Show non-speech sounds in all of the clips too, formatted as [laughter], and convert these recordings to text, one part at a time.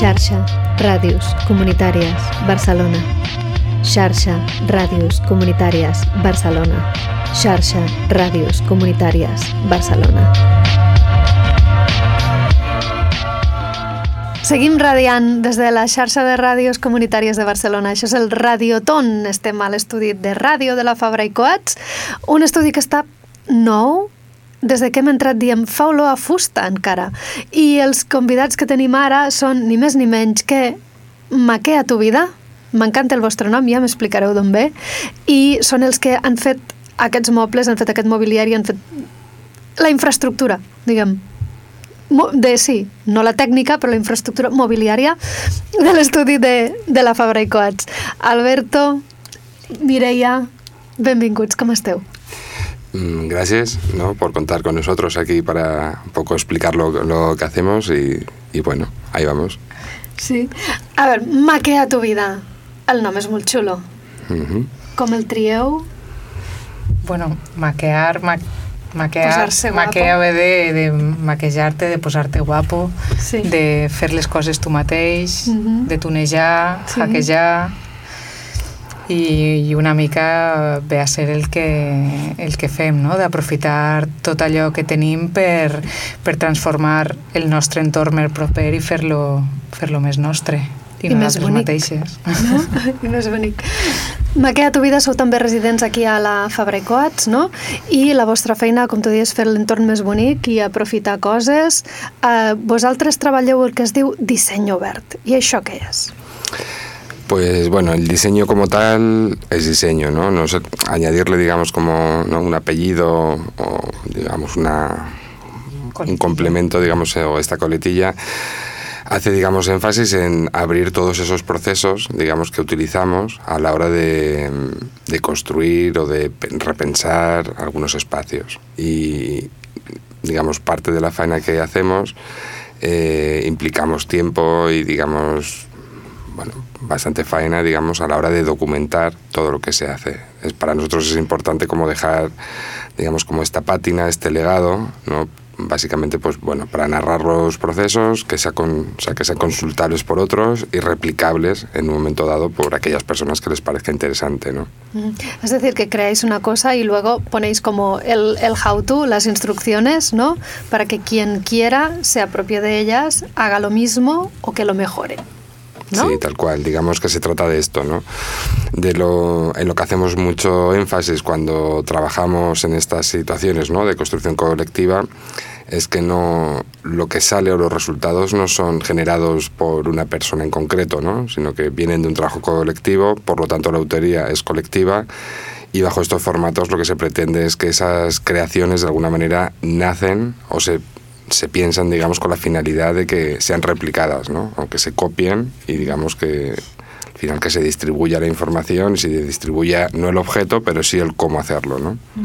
Xarxa Ràdios Comunitàries Barcelona. Xarxa Ràdios Comunitàries Barcelona. Xarxa Ràdios Comunitàries Barcelona. Seguim radiant des de la xarxa de ràdios comunitàries de Barcelona. Això és el Radioton. Estem a l'estudi de ràdio de la Fabra i Coats, un estudi que està nou, des de que hem entrat diem fa olor a fusta encara. I els convidats que tenim ara són ni més ni menys que Maquea tu vida, m'encanta el vostre nom, ja m'explicareu d'on ve, i són els que han fet aquests mobles, han fet aquest mobiliari, han fet la infraestructura, diguem, de, sí, no la tècnica, però la infraestructura mobiliària de l'estudi de, de la Fabra i Coats. Alberto, Mireia, benvinguts, com esteu? Mm, gracias ¿no? por contar con nosotros aquí para un poco explicar lo, lo que hacemos y, y, bueno, ahí vamos. Sí. A ver, maquea tu vida. El nom és molt xulo. Uh -huh. Com el trieu? Bueno, maquear, ma maquear, maquear ve de, de maquejar-te, de posar-te guapo, sí. de fer les coses tu mateix, uh -huh. de tunejar, sí. hackejar i, i una mica ve a ser el que, el que fem, no? d'aprofitar tot allò que tenim per, per transformar el nostre entorn més proper i fer-lo fer, -lo, més nostre i, I més bonic. mateixes. No? [laughs] I més bonic. Maquea tu vida sou també residents aquí a la Fabra i Coats, no? I la vostra feina, com tu dius, fer l'entorn més bonic i aprofitar coses. Uh, vosaltres treballeu el que es diu disseny obert. I això què és? Pues bueno, el diseño como tal es diseño, ¿no? añadirle, digamos, como ¿no? un apellido o, digamos, una, un complemento, digamos, o esta coletilla, hace, digamos, énfasis en abrir todos esos procesos, digamos, que utilizamos a la hora de, de construir o de repensar algunos espacios. Y, digamos, parte de la faena que hacemos eh, implicamos tiempo y, digamos, bueno, bastante faena, digamos, a la hora de documentar todo lo que se hace. Es, para nosotros es importante como dejar, digamos, como esta pátina, este legado, ¿no? básicamente pues bueno para narrar los procesos que sean, sea, que sean consultables por otros y replicables en un momento dado por aquellas personas que les parezca interesante ¿no? es decir que creáis una cosa y luego ponéis como el, el how to las instrucciones ¿no? para que quien quiera se apropie de ellas haga lo mismo o que lo mejore ¿No? Sí, tal cual. Digamos que se trata de esto, ¿no? De lo, en lo que hacemos mucho énfasis cuando trabajamos en estas situaciones, ¿no? De construcción colectiva, es que no lo que sale o los resultados no son generados por una persona en concreto, ¿no? Sino que vienen de un trabajo colectivo, por lo tanto la autoría es colectiva y bajo estos formatos lo que se pretende es que esas creaciones de alguna manera nacen o se se piensan, digamos, con la finalidad de que sean replicadas, ¿no? Aunque se copien y digamos que al final que se distribuya la información y se distribuya no el objeto, pero sí el cómo hacerlo, ¿no? Uh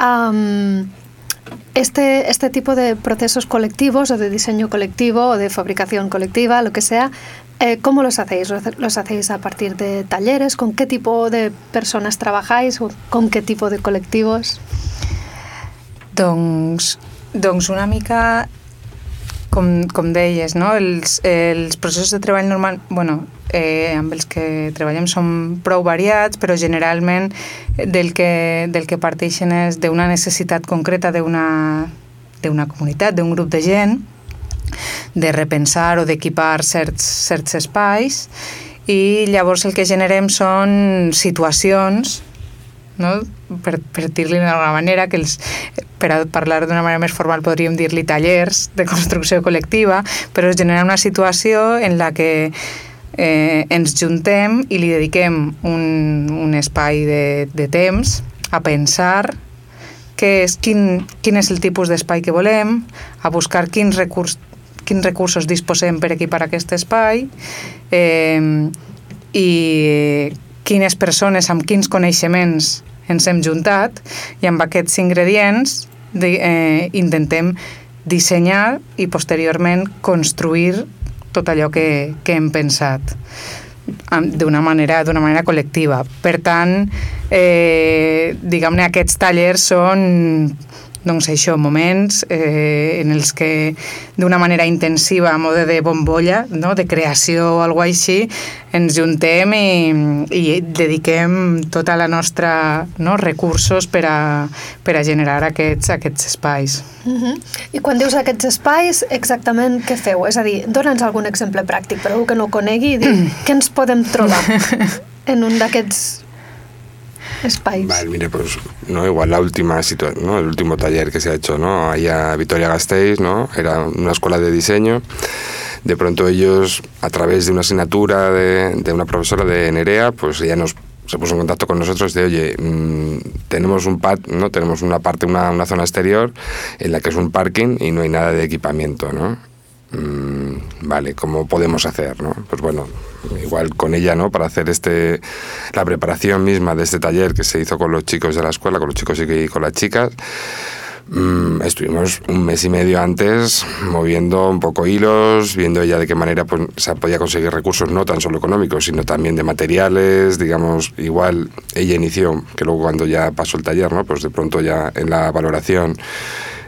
-huh. um, este, este tipo de procesos colectivos o de diseño colectivo o de fabricación colectiva, lo que sea, eh, ¿cómo los hacéis? ¿Los hacéis a partir de talleres? ¿Con qué tipo de personas trabajáis? ¿Con qué tipo de colectivos? Doncs Doncs una mica com, com deies, no? els, els processos de treball normal, bueno, eh, amb els que treballem són prou variats, però generalment del que, del que parteixen és d'una necessitat concreta d'una comunitat, d'un grup de gent, de repensar o d'equipar certs, certs espais i llavors el que generem són situacions no? Per, per dir-li d'alguna manera, que els, per a parlar d'una manera més formal podríem dir-li tallers de construcció col·lectiva, però es genera una situació en la que eh, ens juntem i li dediquem un, un espai de, de temps a pensar què és, quin, quin és el tipus d'espai que volem, a buscar quins, recurs, quins recursos disposem per equipar aquest espai eh, i quines persones amb quins coneixements ens hem juntat i amb aquests ingredients de, eh, intentem dissenyar i posteriorment construir tot allò que, que hem pensat d'una manera, d'una manera col·lectiva. Per tant, eh, diguem-ne, aquests tallers són doncs això, moments eh, en els que d'una manera intensiva, a mode de bombolla, no? de creació o alguna així, ens juntem i, i dediquem tota la nostra no? recursos per a, per a generar aquests, aquests espais. Uh -huh. I quan dius aquests espais, exactament què feu? És a dir, dona'ns algun exemple pràctic per algú que no ho conegui i dir, [clears throat] què ens podem trobar [laughs] en un d'aquests espais. Vale, mire, pues no igual la última situación, ¿no? El último taller que se ha hecho, ¿no? Allá Vitoria Gasteiz, ¿no? Era una escuela de diseño. De pronto ellos, a través de una asignatura de, de una profesora de Nerea, pues ella nos se puso en contacto con nosotros de, oye, mmm, tenemos un pad, ¿no? Tenemos una parte, una, una zona exterior en la que es un parking y no hay nada de equipamiento, ¿no? Mmm, vale, ¿cómo podemos hacer, no? Pues bueno, igual con ella, ¿no? Para hacer este la preparación misma de este taller que se hizo con los chicos de la escuela, con los chicos y con las chicas. Mmm, estuvimos un mes y medio antes moviendo un poco hilos, viendo ella de qué manera pues, se podía conseguir recursos no tan solo económicos, sino también de materiales, digamos, igual ella inició, que luego cuando ya pasó el taller, ¿no? Pues de pronto ya en la valoración,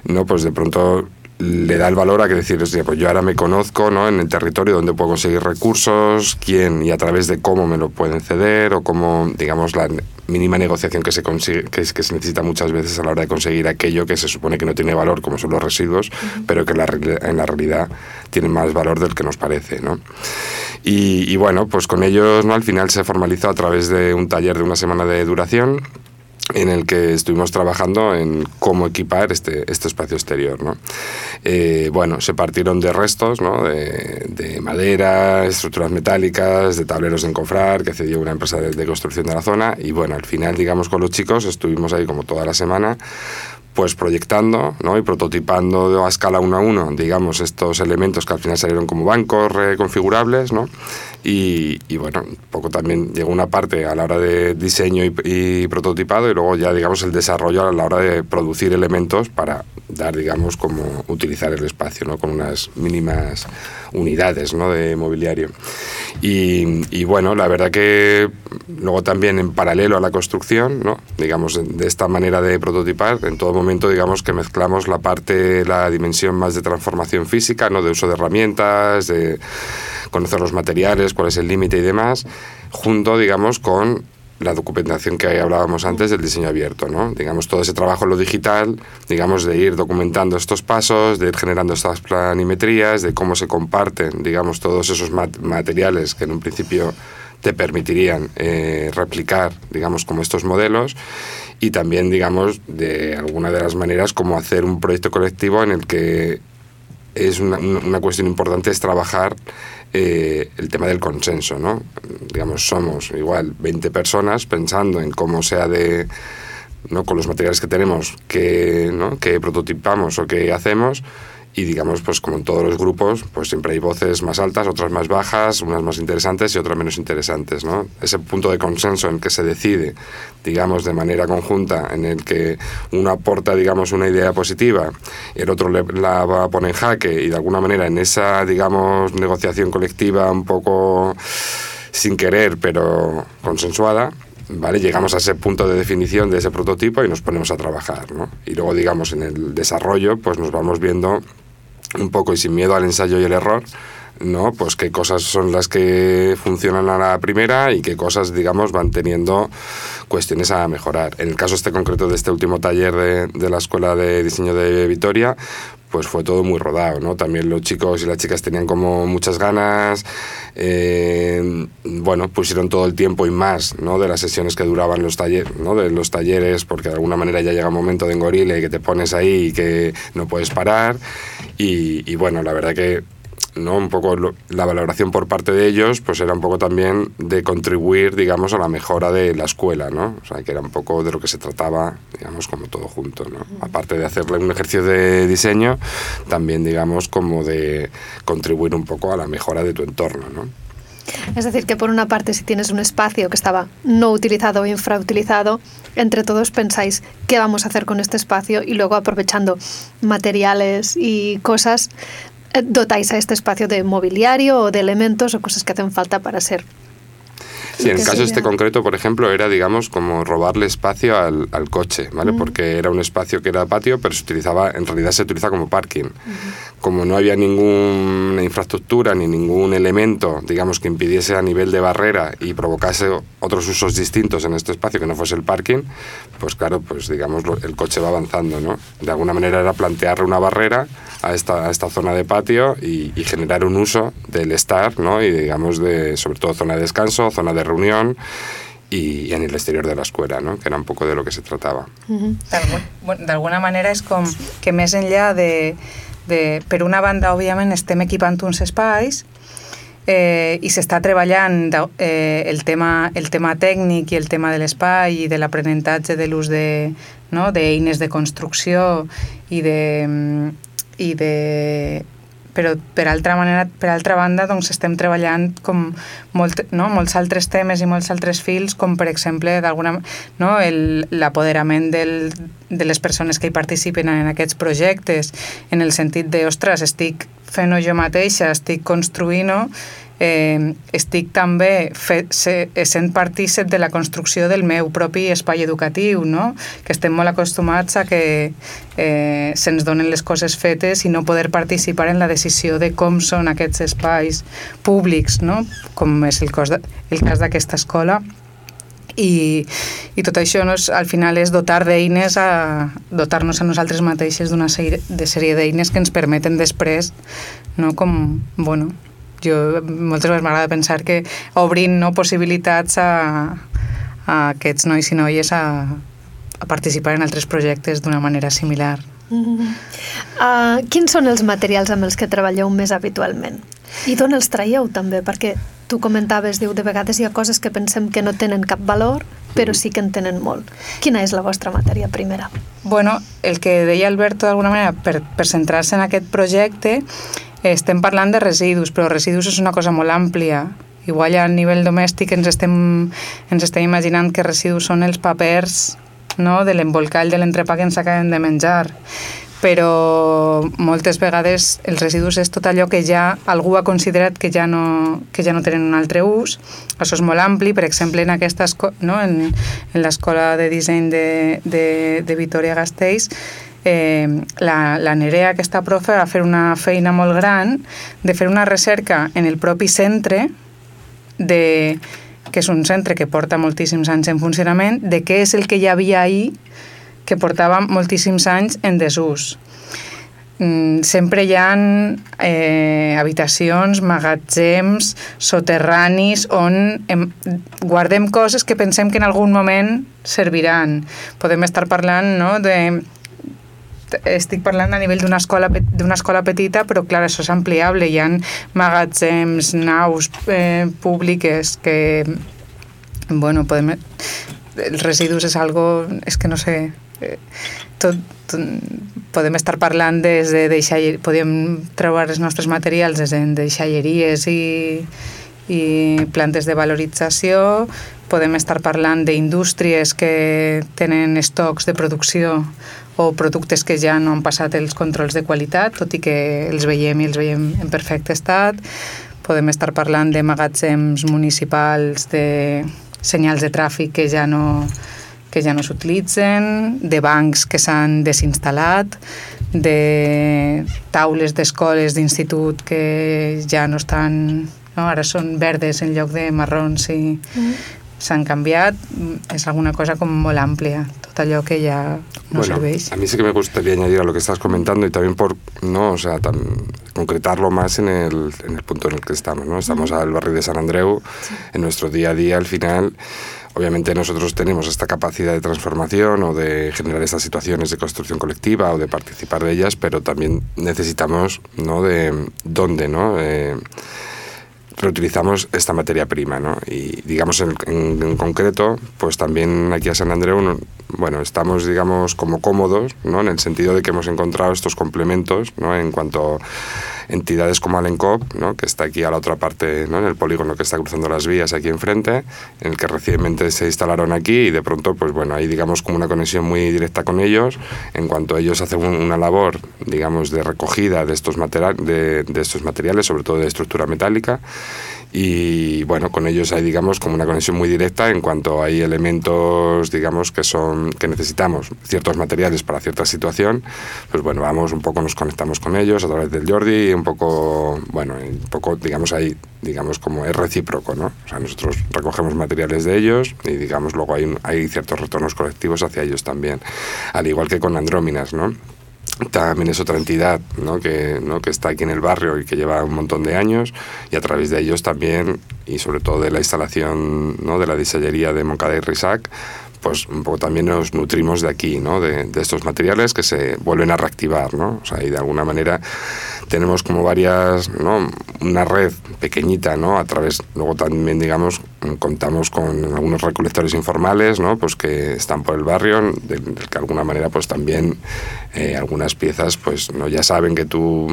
¿no? Pues de pronto le da el valor a que decir, pues yo ahora me conozco ¿no? en el territorio donde puedo conseguir recursos, quién y a través de cómo me lo pueden ceder o cómo, digamos, la mínima negociación que se, consigue, que, es, que se necesita muchas veces a la hora de conseguir aquello que se supone que no tiene valor, como son los residuos, uh -huh. pero que la, en la realidad tienen más valor del que nos parece. ¿no? Y, y bueno, pues con ellos ¿no? al final se formalizó a través de un taller de una semana de duración en el que estuvimos trabajando en cómo equipar este, este espacio exterior. ¿no? Eh, bueno, se partieron de restos ¿no? de, de, madera, estructuras metálicas, de tableros de encofrar que cedió una empresa de, de construcción de la zona y bueno, al final, digamos, con los chicos estuvimos ahí como toda la semana pues proyectando ¿no? y prototipando a escala 1 a 1, digamos, estos elementos que al final salieron como bancos reconfigurables, ¿no? Y, bueno, un poco también llegó una parte a la hora de diseño y, y, prototipado y luego ya, digamos, el desarrollo a la hora de producir elementos para dar, digamos, como utilizar el espacio, ¿no? Con unas mínimas unidades, ¿no? De mobiliario. Y, y bueno, la verdad que luego también en paralelo a la construcción, ¿no? Digamos, de esta manera de prototipar, en todo momento, digamos, que mezclamos la parte, la dimensión más de transformación física, ¿no? De uso de herramientas, de conocer los materiales, cuál es el límite y demás, junto, digamos, con la documentación que hablábamos antes del diseño abierto, ¿no? Digamos, todo ese trabajo en lo digital, digamos, de ir documentando estos pasos, de ir generando estas planimetrías, de cómo se comparten, digamos, todos esos mat materiales que en un principio te permitirían eh, replicar, digamos, como estos modelos y también, digamos, de alguna de las maneras, como hacer un proyecto colectivo en el que es una, una cuestión importante es trabajar eh, el tema del consenso, ¿no? Digamos, somos igual 20 personas pensando en cómo sea de, ¿no? con los materiales que tenemos, que, ¿no? que prototipamos o que hacemos, y digamos, pues como en todos los grupos, pues siempre hay voces más altas, otras más bajas, unas más interesantes y otras menos interesantes, ¿no? Ese punto de consenso en que se decide, digamos, de manera conjunta, en el que uno aporta, digamos, una idea positiva, el otro le, la poner en jaque y de alguna manera en esa, digamos, negociación colectiva un poco sin querer, pero consensuada, ¿vale? Llegamos a ese punto de definición de ese prototipo y nos ponemos a trabajar, ¿no? Y luego, digamos, en el desarrollo, pues nos vamos viendo un poco y sin miedo al ensayo y el error, ¿no? Pues qué cosas son las que funcionan a la primera y qué cosas, digamos, van teniendo cuestiones a mejorar. En el caso este concreto de este último taller de, de la Escuela de Diseño de Vitoria, pues fue todo muy rodado, ¿no? También los chicos y las chicas tenían como muchas ganas, eh, bueno, pusieron todo el tiempo y más, ¿no? De las sesiones que duraban los talleres, ¿no? De los talleres, porque de alguna manera ya llega un momento de engorile que te pones ahí y que no puedes parar. Y bueno, la verdad que ¿no? un poco lo, la valoración por parte de ellos pues era un poco también de contribuir digamos a la mejora de la escuela ¿no? o sea que era un poco de lo que se trataba digamos como todo junto ¿no? aparte de hacerle un ejercicio de diseño también digamos como de contribuir un poco a la mejora de tu entorno ¿no? Es decir, que por una parte, si tienes un espacio que estaba no utilizado o infrautilizado, entre todos pensáis qué vamos a hacer con este espacio y luego aprovechando materiales y cosas, dotáis a este espacio de mobiliario o de elementos o cosas que hacen falta para ser Sí, en el caso este concreto, por ejemplo, era, digamos, como robarle espacio al, al coche, ¿vale? Porque era un espacio que era patio, pero se utilizaba, en realidad se utiliza como parking. Como no había ninguna infraestructura ni ningún elemento, digamos, que impidiese a nivel de barrera y provocase otros usos distintos en este espacio que no fuese el parking, pues claro, pues digamos, el coche va avanzando, ¿no? De alguna manera era plantearle una barrera a esta, a esta zona de patio y, y, generar un uso del estar, ¿no? Y digamos, de, sobre todo zona de descanso, zona de reunión y, en el exterior de la escuela, no? que era un poco de lo que se tratava. Uh -huh. D'alguna manera és com que més enllà de, de... Per una banda, òbviament, estem equipant uns espais eh, i s'està treballant eh, el, tema, el tema tècnic i el tema de l'espai i de l'aprenentatge de l'ús d'eines de, no, de, de construcció i de, i de però per altra, manera, per altra banda doncs estem treballant com molt, no? molts altres temes i molts altres fils, com per exemple d'alguna no? l'apoderament de les persones que hi participen en aquests projectes, en el sentit de, ostres, estic fent-ho jo mateixa, estic construint-ho, eh, estic també fet, se, sent partícip de la construcció del meu propi espai educatiu, no? que estem molt acostumats a que eh, se'ns donen les coses fetes i no poder participar en la decisió de com són aquests espais públics, no? com és el, cos de, el cas d'aquesta escola, i, i tot això no és, al final és dotar d'eines a dotar-nos a nosaltres mateixes d'una sèrie de sèrie d'eines que ens permeten després no, com, bueno, jo moltes vegades m'agrada pensar que obrint no, possibilitats a, a aquests nois i noies a, a participar en altres projectes d'una manera similar. Mm -hmm. uh, quins són els materials amb els que treballeu més habitualment? I d'on els traieu també? Perquè tu comentaves, diu, de vegades hi ha coses que pensem que no tenen cap valor, però sí que en tenen molt. Quina és la vostra matèria primera? Bueno, el que deia Alberto d'alguna manera, per, per centrar-se en aquest projecte, estem parlant de residus, però residus és una cosa molt àmplia. Igual a nivell domèstic ens estem, ens estem imaginant que residus són els papers no? de l'embolcall de l'entrepà que ens acabem de menjar però moltes vegades els residus és tot allò que ja algú ha considerat que ja no, que ja no tenen un altre ús. Això és molt ampli, per exemple, en, no? en, en l'escola de disseny de, de, de Vitoria Gasteiz, eh, la, la Nerea, aquesta profe, va fer una feina molt gran de fer una recerca en el propi centre de que és un centre que porta moltíssims anys en funcionament, de què és el que hi havia ahir que portava moltíssims anys en desús. Mm, sempre hi ha eh, habitacions, magatzems, soterranis on em, guardem coses que pensem que en algun moment serviran. Podem estar parlant no, de estic parlant a nivell d'una escola, escola petita, però clar, això és ampliable. Hi ha magatzems, naus eh, públiques que, bueno, podem... Els residus és algo... És que no sé... Eh, tot, tot, podem estar parlant des de deixalleries, podem trobar els nostres materials des de deixalleries i, i plantes de valorització, podem estar parlant d'indústries que tenen estocs de producció o productes que ja no han passat els controls de qualitat, tot i que els veiem i els veiem en perfecte estat. Podem estar parlant de magatzems municipals, de senyals de tràfic que ja no, que ja no s'utilitzen, de bancs que s'han desinstal·lat, de taules d'escoles d'institut que ja no estan... No? Ara són verdes en lloc de marrons i mm. s'han canviat. És alguna cosa com molt àmplia allò que ya no bueno, serveix. A mí sí que me gustaría añadir a lo que estás comentando y también por, no, o sea, tan, concretarlo más en el, en el punto en el que estamos, ¿no? Estamos al barrio de San Andreu, sí. en nuestro día a día, al final, obviamente nosotros tenemos esta capacidad de transformación o de generar estas situaciones de construcción colectiva o de participar de ellas, pero también necesitamos, ¿no?, de dónde, ¿no?, eh, reutilizamos esta materia prima, ¿no? Y digamos en, concreto, pues también aquí a San Andreu, bueno, estamos digamos como cómodos, ¿no? En el sentido de que hemos encontrado estos complementos, ¿no? En cuanto entidades como Alencop, ¿no? que está aquí a la otra parte, ¿no? en el polígono que está cruzando las vías aquí enfrente, en el que recientemente se instalaron aquí y de pronto, pues bueno, hay digamos como una conexión muy directa con ellos, en cuanto ellos hacen una labor, digamos, de recogida de estos, material, de, de estos materiales, sobre todo de estructura metálica, y bueno, con ellos hay digamos como una conexión muy directa en cuanto hay elementos digamos que son que necesitamos ciertos materiales para cierta situación, pues bueno, vamos un poco nos conectamos con ellos a través del Jordi y un poco, bueno, un poco digamos ahí digamos como es recíproco, ¿no? O sea, nosotros recogemos materiales de ellos y digamos luego hay, hay ciertos retornos colectivos hacia ellos también, al igual que con Andróminas, ¿no? También es otra entidad ¿no? Que, ¿no? que está aquí en el barrio y que lleva un montón de años y a través de ellos también y sobre todo de la instalación ¿no? de la disellería de Moncada y Risac pues también nos nutrimos de aquí, ¿no? de, de, estos materiales que se vuelven a reactivar, ¿no? O sea, y de alguna manera tenemos como varias, ¿no? Una red pequeñita, ¿no? A través, luego también, digamos, contamos con algunos recolectores informales, ¿no? Pues que están por el barrio, de que de alguna manera, pues también eh, algunas piezas, pues, ¿no? Ya saben que tú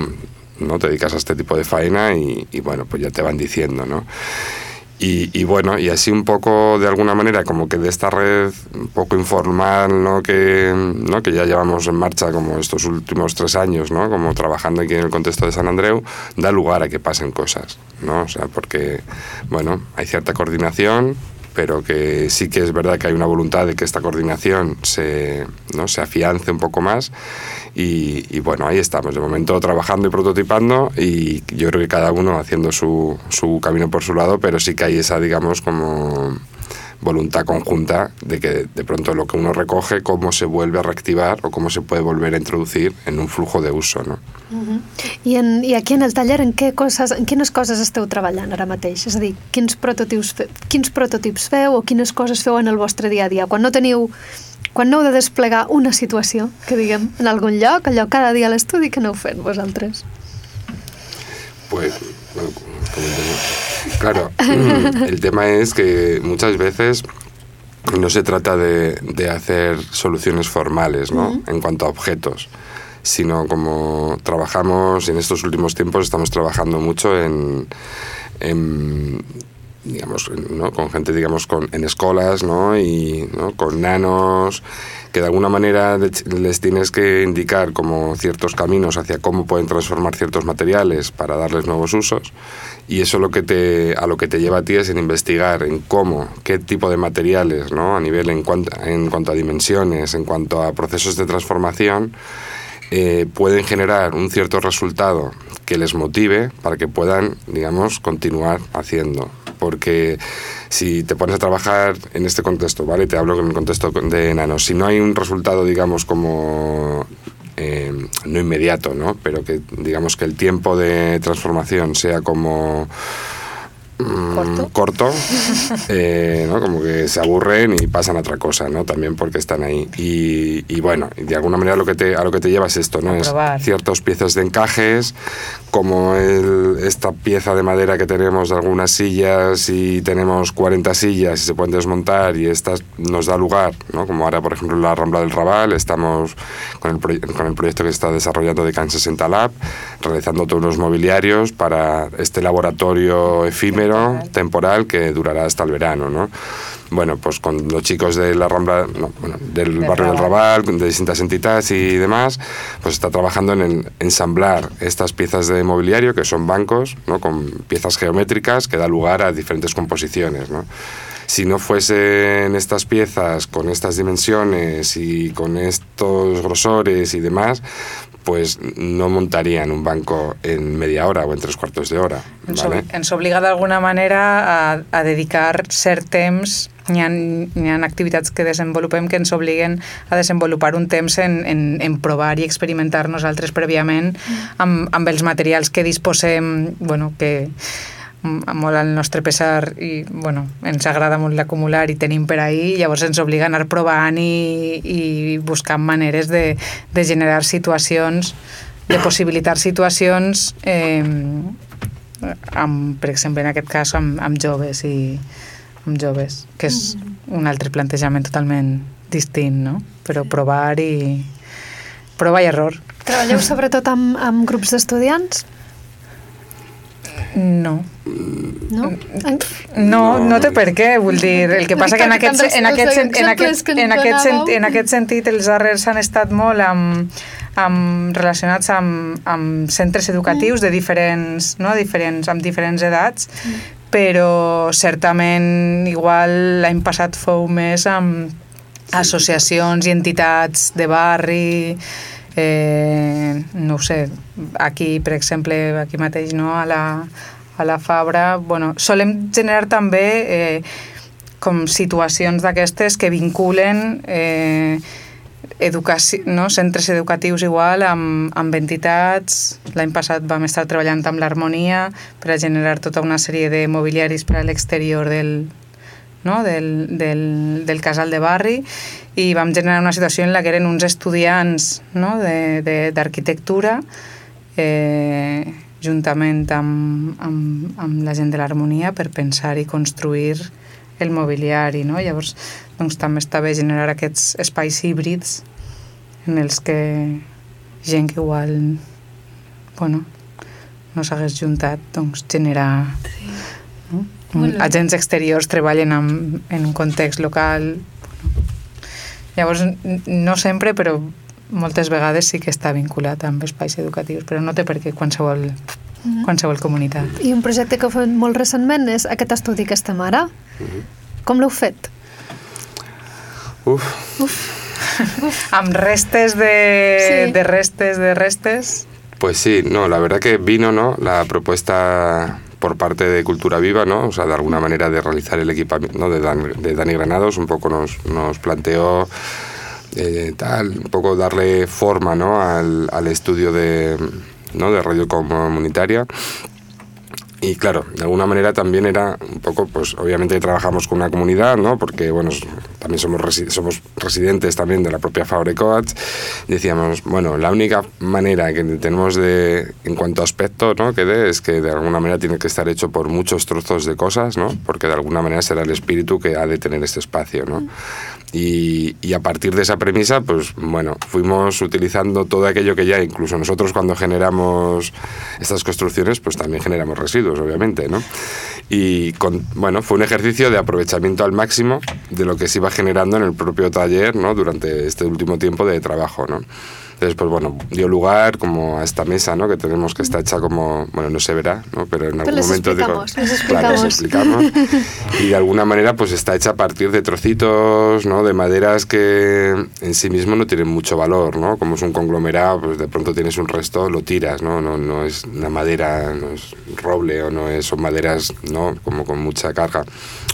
no te dedicas a este tipo de faena y, y bueno, pues ya te van diciendo, ¿no? Y, bueno, y así un poco de alguna manera como que de esta red un poco informal, ¿no? Que, ¿no? que ya llevamos en marcha como estos últimos tres años, ¿no? Como trabajando aquí en el contexto de San Andreu, da lugar a que pasen cosas, ¿no? O sea, porque, bueno, hay cierta coordinación, pero que sí que es verdad que hay una voluntad de que esta coordinación se, ¿no? se afiance un poco más y, y, bueno, ahí estamos, de momento trabajando y prototipando y yo creo que cada uno haciendo su, su camino por su lado, pero sí que hay esa, digamos, como voluntad conjunta de que de pronto lo que uno recoge, cómo se vuelve a reactivar o cómo se puede volver a introducir en un flujo de uso. No? Uh -huh. I, en, I aquí en el taller en, què coses, en quines coses esteu treballant ara mateix? És a dir, quins prototips, fe, quins prototips feu o quines coses feu en el vostre dia a dia? Quan no teniu quan no heu de desplegar una situació, que diguem, en algun lloc, allò cada dia a l'estudi, que aneu fent vosaltres? Pues, bueno, Claro, [laughs] el tema es que muchas veces no se trata de, de hacer soluciones formales, ¿no? Uh -huh. En cuanto a objetos, sino como trabajamos, en estos últimos tiempos estamos trabajando mucho en, en digamos, ¿no? con gente, digamos, con, en escuelas, ¿no? Y ¿no? con nanos, que de alguna manera les tienes que indicar como ciertos caminos hacia cómo pueden transformar ciertos materiales para darles nuevos usos. Y eso lo que te, a lo que te lleva a ti es en investigar en cómo, qué tipo de materiales, ¿no? A nivel en cuanto, en cuanto a dimensiones, en cuanto a procesos de transformación, eh, pueden generar un cierto resultado que les motive para que puedan, digamos, continuar haciendo porque si te pones a trabajar en este contexto, ¿vale? Te hablo en el contexto de nanos. Si no hay un resultado, digamos, como eh, no inmediato, ¿no? Pero que digamos que el tiempo de transformación sea como corto, corto [laughs] eh, ¿no? como que se aburren y pasan a otra cosa, ¿no? También porque están ahí. Y, y bueno, de alguna manera lo que te, a lo que te lleva es esto, ¿no? Es ciertos piezas de encajes, como el, esta pieza de madera que tenemos de algunas sillas y tenemos 40 sillas y se pueden desmontar y estas nos da lugar, ¿no? Como ahora, por ejemplo, en la Rambla del Raval, estamos con el, con el proyecto que se está desarrollando de Can 60 Lab, realizando todos los mobiliarios para este laboratorio efímero temporal, temporal que durará hasta el verano, ¿no? Bueno, pues con los chicos de la Rambla, no, bueno, del de barrio Raval. del Raval, de distintas entidades y demás, pues está trabajando en el, ensamblar estas piezas de mobiliario, que son bancos, ¿no? con piezas geométricas que da lugar a diferentes composiciones, ¿no? si no fuesen estas piezas con estas dimensiones y con estos grosores y demás, pues no montarían un banco en media hora o en tres cuartos de hora. ¿vale? Ens obliga d'alguna manera a, a dedicar cert temps hi ha, hi ha activitats que desenvolupem que ens obliguen a desenvolupar un temps en, en, en provar i experimentar nosaltres prèviament amb, amb els materials que disposem, bueno, que molt al nostre pesar i bueno, ens agrada molt l'acumular i tenim per ahir, llavors ens obliga a anar provant i, i buscant maneres de, de generar situacions de possibilitar situacions eh, amb, per exemple en aquest cas amb, amb joves i amb joves, que és un altre plantejament totalment distint, no? Però provar i provar i error. Treballeu sobretot amb, amb grups d'estudiants? No. No? No, no té per què, vull dir, el que passa que en aquest, en aquest, en aquest, en aquest, en aquest sentit els darrers han estat molt amb, amb, relacionats amb, amb centres educatius de diferents, no? diferents, amb diferents edats, però certament igual l'any passat fou més amb associacions i entitats de barri, eh, no sé, aquí, per exemple, aquí mateix, no? a, la, a la Fabra, bueno, solem generar també eh, com situacions d'aquestes que vinculen eh, educació, no? centres educatius igual amb, amb entitats. L'any passat vam estar treballant amb l'Harmonia per a generar tota una sèrie de mobiliaris per a l'exterior del, no? del, del, del casal de barri i vam generar una situació en la que eren uns estudiants no? d'arquitectura eh, juntament amb, amb, amb la gent de l'harmonia per pensar i construir el mobiliari. No? Llavors, doncs, també està bé generar aquests espais híbrids en els que gent que igual bueno, no s'hagués juntat, doncs generar sí. no? agents exteriors treballen en, en un context local. Llavors, no sempre, però moltes vegades sí que està vinculat amb espais educatius, però no té per què qualsevol, mm -hmm. qualsevol comunitat. I un projecte que heu fet molt recentment és aquest estudi que estem ara. Mm -hmm. Com l'heu fet? Uf. Uf. [laughs] amb restes de, sí. de restes de restes. Pues sí, no, la verdad que vino, ¿no? La propuesta por parte de Cultura Viva, ¿no? O sea, de alguna manera de realizar el equipamiento ¿no? de, Dani Granados, un poco nos, planteó eh, tal, un poco darle forma ¿no? al, al estudio de, ¿no? de radio comunitaria y claro, de alguna manera también era un poco, pues obviamente trabajamos con una comunidad, ¿no? Porque, bueno, también somos, somos residentes también de la propia Fabrecoats. Y decíamos, bueno, la única manera que tenemos de, en cuanto a aspecto, ¿no? Que de, es que de alguna manera tiene que estar hecho por muchos trozos de cosas, ¿no? Porque de alguna manera será el espíritu que ha de tener este espacio, ¿no? Y, y, a partir de esa premisa, pues bueno, fuimos utilizando todo aquello que ya, incluso nosotros cuando generamos estas construcciones, pues también generamos residuos, obviamente, ¿no? Y con, bueno, fue un ejercicio de aprovechamiento al máximo de lo que se iba generando en el propio taller, ¿no? Durante este último tiempo de trabajo, ¿no? Entonces, pues bueno, dio lugar como a esta mesa, ¿no? Que tenemos que está hecha como, bueno, no se verá, ¿no? Pero en algún momento digo, claro, les explicamos. [laughs] y de alguna manera, pues está hecha a partir de trocitos, ¿no? De maderas que en sí mismo no tienen mucho valor, ¿no? Como es un conglomerado, pues de pronto tienes un resto, lo tiras, ¿no? No, no es una madera, no es roble o no es, son maderas, ¿no? Como con mucha carga.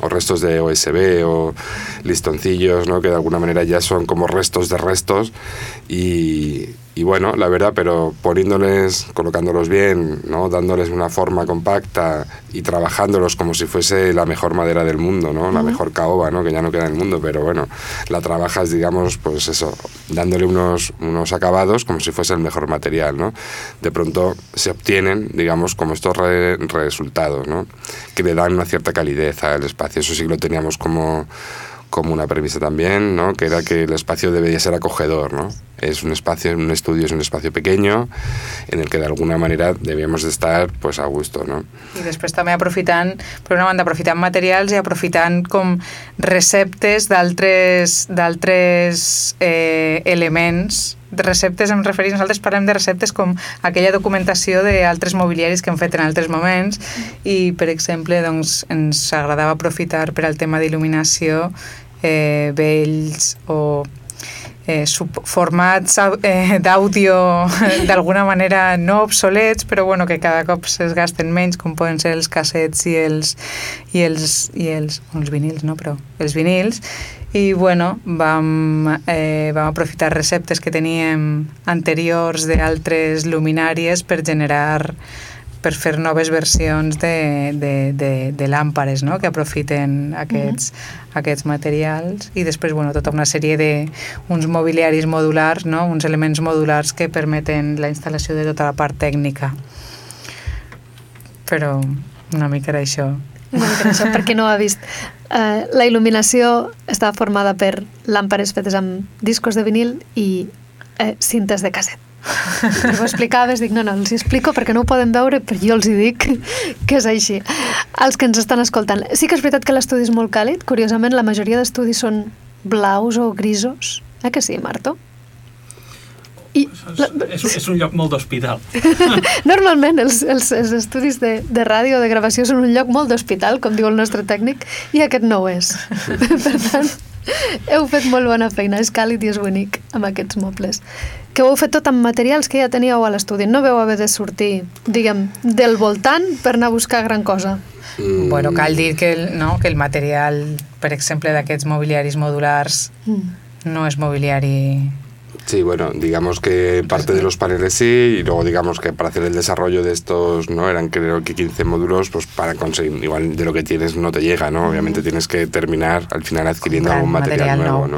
O restos de OSB o listoncillos, ¿no? Que de alguna manera ya son como restos de restos y y, bueno, la verdad, pero poniéndoles, colocándolos bien, ¿no? dándoles una forma compacta y trabajándolos como si fuese la mejor madera del mundo, ¿no? la mejor caoba, ¿no? que ya no queda en el mundo, pero bueno, la trabajas, digamos, pues eso, dándole unos, unos acabados como si fuese el mejor material. ¿no? De pronto se obtienen, digamos, como estos resultados, ¿no? que le dan una cierta calidez al espacio. Eso sí que lo teníamos como como una premisa también, ¿no? que era que el espacio debería ser acogedor. ¿no? Es un espacio, un estudio es un espacio pequeño en el que de alguna manera debíamos de estar pues, a gusto. No? I després també aprofitant, per una banda, aprofitant materials i aprofitant com receptes d'altres eh, elements de receptes em referim, nosaltres parlem de receptes com aquella documentació d'altres mobiliaris que hem fet en altres moments i, per exemple, doncs, ens agradava aprofitar per al tema d'il·luminació eh, vells o eh, formats eh, d'àudio [laughs] d'alguna manera no obsolets, però bueno, que cada cop es gasten menys, com poden ser els cassets i els, i els, i els, els vinils, no? però els vinils, i bueno, vam, eh, vam aprofitar receptes que teníem anteriors d'altres luminàries per generar per fer noves versions de, de, de, de làmpares no? que aprofiten aquests, mm -hmm. aquests materials i després bueno, tota una sèrie d'uns mobiliaris modulars, no? uns elements modulars que permeten la instal·lació de tota la part tècnica. Però una mica era això. Una mica això, perquè no ha vist. Uh, la il·luminació està formada per làmpares fetes amb discos de vinil i uh, cintes de casset. I ho explicaves, dic, no, no, els explico perquè no ho poden veure, però jo els hi dic que és així. Els que ens estan escoltant. Sí que és veritat que l'estudi és molt càlid, curiosament la majoria d'estudis són blaus o grisos, eh que sí, Marto? I la... és, és un lloc molt d'hospital. [laughs] Normalment els, els, els estudis de, de ràdio o de gravació són un lloc molt d'hospital, com diu el nostre tècnic, i aquest no ho és. [laughs] per tant, heu fet molt bona feina, és càlid i és bonic amb aquests mobles. Que ho heu fet tot amb materials que ja teníeu a l'estudi. No veu haver de sortir, diguem, del voltant per anar a buscar gran cosa. Mm. Bueno, cal dir que el, no, que el material, per exemple, d'aquests mobiliaris modulars mm. no és mobiliari Sí, bueno, digamos que parte de los paneles sí, y luego digamos que para hacer el desarrollo de estos, ¿no? Eran creo que 15 módulos, pues para conseguir, igual de lo que tienes no te llega, ¿no? Obviamente tienes que terminar al final adquiriendo algún material, nuevo, no.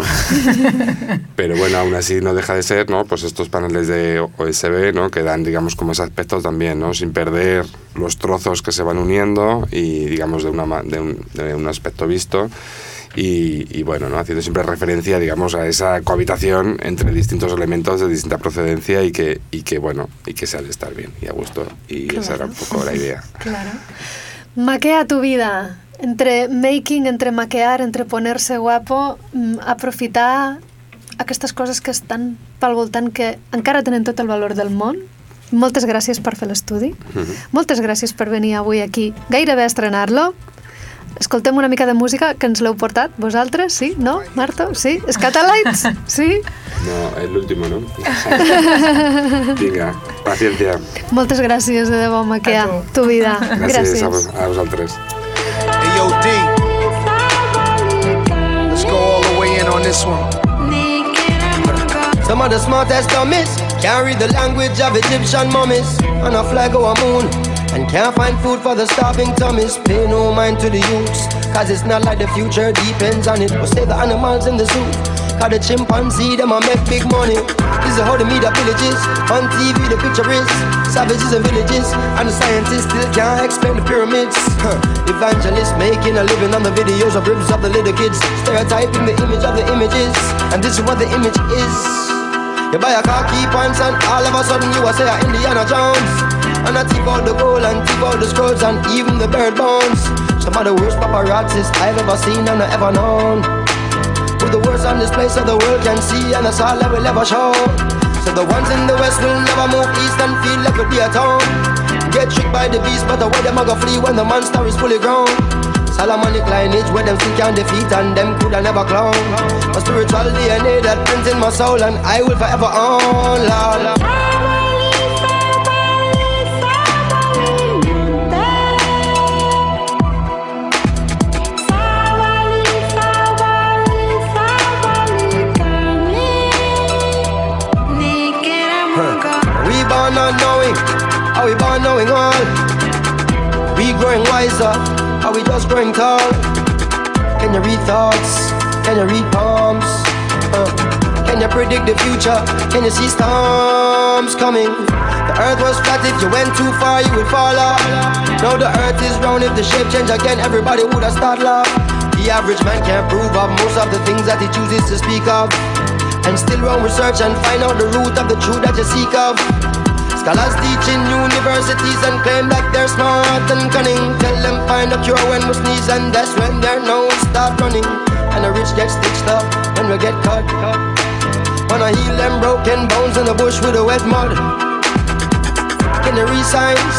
[laughs] Pero bueno, aún así no deja de ser, ¿no? Pues estos paneles de OSB, ¿no? Que dan, digamos, como ese aspecto también, ¿no? Sin perder los trozos que se van uniendo y, digamos, de, una, de, un, de un aspecto visto. Y, y, bueno, ¿no? haciendo siempre referencia, digamos, a esa cohabitación entre distintos elementos de distinta procedencia y que, y que bueno, y que se ha de estar bien y a gusto. Y claro. esa era un poco la idea. [laughs] Claro. Maquea tu vida. Entre making, entre maquear, entre ponerse guapo, mm, aprofitar aquestes coses que estan pel voltant que encara tenen tot el valor del món moltes gràcies per fer l'estudi. Uh -huh. Moltes gràcies per venir avui aquí, gairebé a estrenar-lo. Escoltem una mica de música que ens l'heu portat, vosaltres, sí? No? Marta? Sí? Scatalites? Sí? [laughs] No, el último, ¿no? [laughs] Vinga, paciencia. Moltes gràcies, de debò, Maquia. Tu vida. Gràcies, gràcies. A, vos, a vosaltres. Hey, yo, D. Let's go all the way in on this one. Some of the smartest dummies read the language of Egyptian mummies. On a flag or a moon. And can't find food for the starving tummies. Pay no mind to the youths. Cause it's not like the future depends on it. But save the animals in the zoo. Cause the chimpanzee, them a make big money. This is how the media villages. On TV, the picture is savages and villages. And the scientists still can't explain the pyramids. Evangelists making a living on the videos of ribs of the little kids. Stereotyping the image of the images. And this is what the image is. You buy a car, keep on, and all of a sudden you are say Indiana Jones. And I tip out the gold and tip out the scrolls and even the bird bones. Some of the worst paparazzis I've ever seen and I've ever known. With the worst on this place so the world can see and that's all I will ever show. So the ones in the west will never move east and feel like a be at home. Get tricked by the beast, but the way them a go flee when the monster is fully grown. Solomonic lineage where them still can defeat and them coulda never clown. A spiritual DNA that prints in my soul and I will forever own, Lord. born Are we born knowing all? We growing wiser? Are we just growing tall? Can you read thoughts? Can you read palms? Uh, can you predict the future? Can you see storms coming? The earth was flat, if you went too far, you would fall off. Now the earth is round, if the shape change again, everybody would have started laugh. The average man can't prove of most of the things that he chooses to speak of. And still run research and find out the root of the truth that you seek of. Scholars teach in universities and claim like they're smart and cunning. Tell them find a cure when we sneeze and that's when their nose start running. And the rich get stitched up when we get cut. Wanna heal them broken bones in the bush with a wet mud. Can you signs?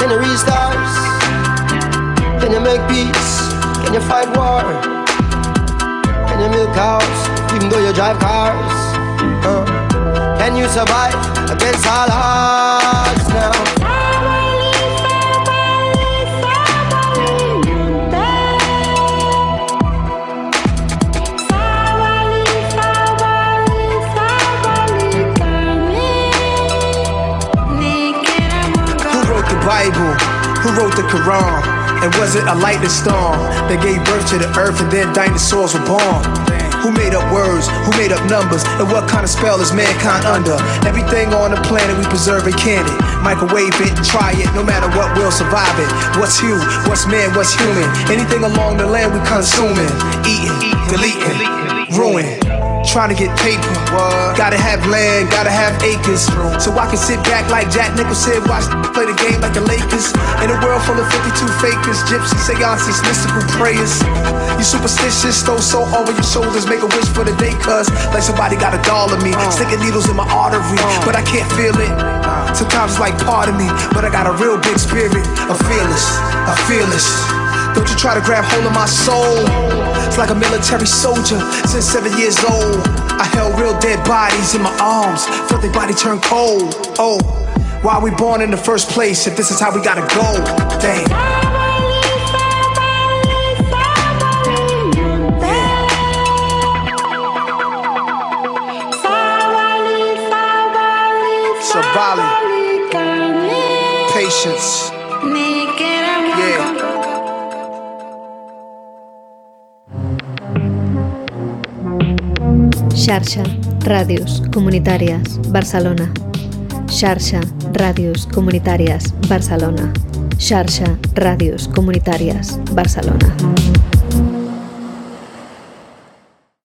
Can you read stars? Can you make peace? Can you fight war? Can you milk cows even though you drive cars? Can you survive against all odds now? Who wrote the Bible? Who wrote the Quran? And was it a lightning storm that gave birth to the earth and then dinosaurs were born? Who made up words? Who made up numbers? And what kind of spell is mankind under? Everything on the planet we preserve and can it. Microwave it, try it, no matter what, we'll survive it. What's you? What's man? What's human? Anything along the land we consuming, eating, deleting, ruin. Trying to get paper. What? Gotta have land, gotta have acres. So I can sit back like Jack Nicholson, watch play the game like the Lakers. In a world full of 52 fakers, gypsy seances, mystical prayers. You superstitious, throw salt over your shoulders, make a wish for the day, cuz like somebody got a doll of me. Uh. Sticking needles in my artery, uh. but I can't feel it. Uh. Sometimes it's like part of me, but I got a real big spirit. I'm fearless, I'm fearless. Don't you try to grab hold of my soul. It's like a military soldier since seven years old. I held real dead bodies in my arms, felt their body turn cold. Oh, why we born in the first place if this is how we gotta go? Sabali. Patience. Xarxa, ràdios, comunitàries, Barcelona. Xarxa, ràdios, comunitàries, Barcelona. Xarxa, ràdios, comunitàries, Barcelona.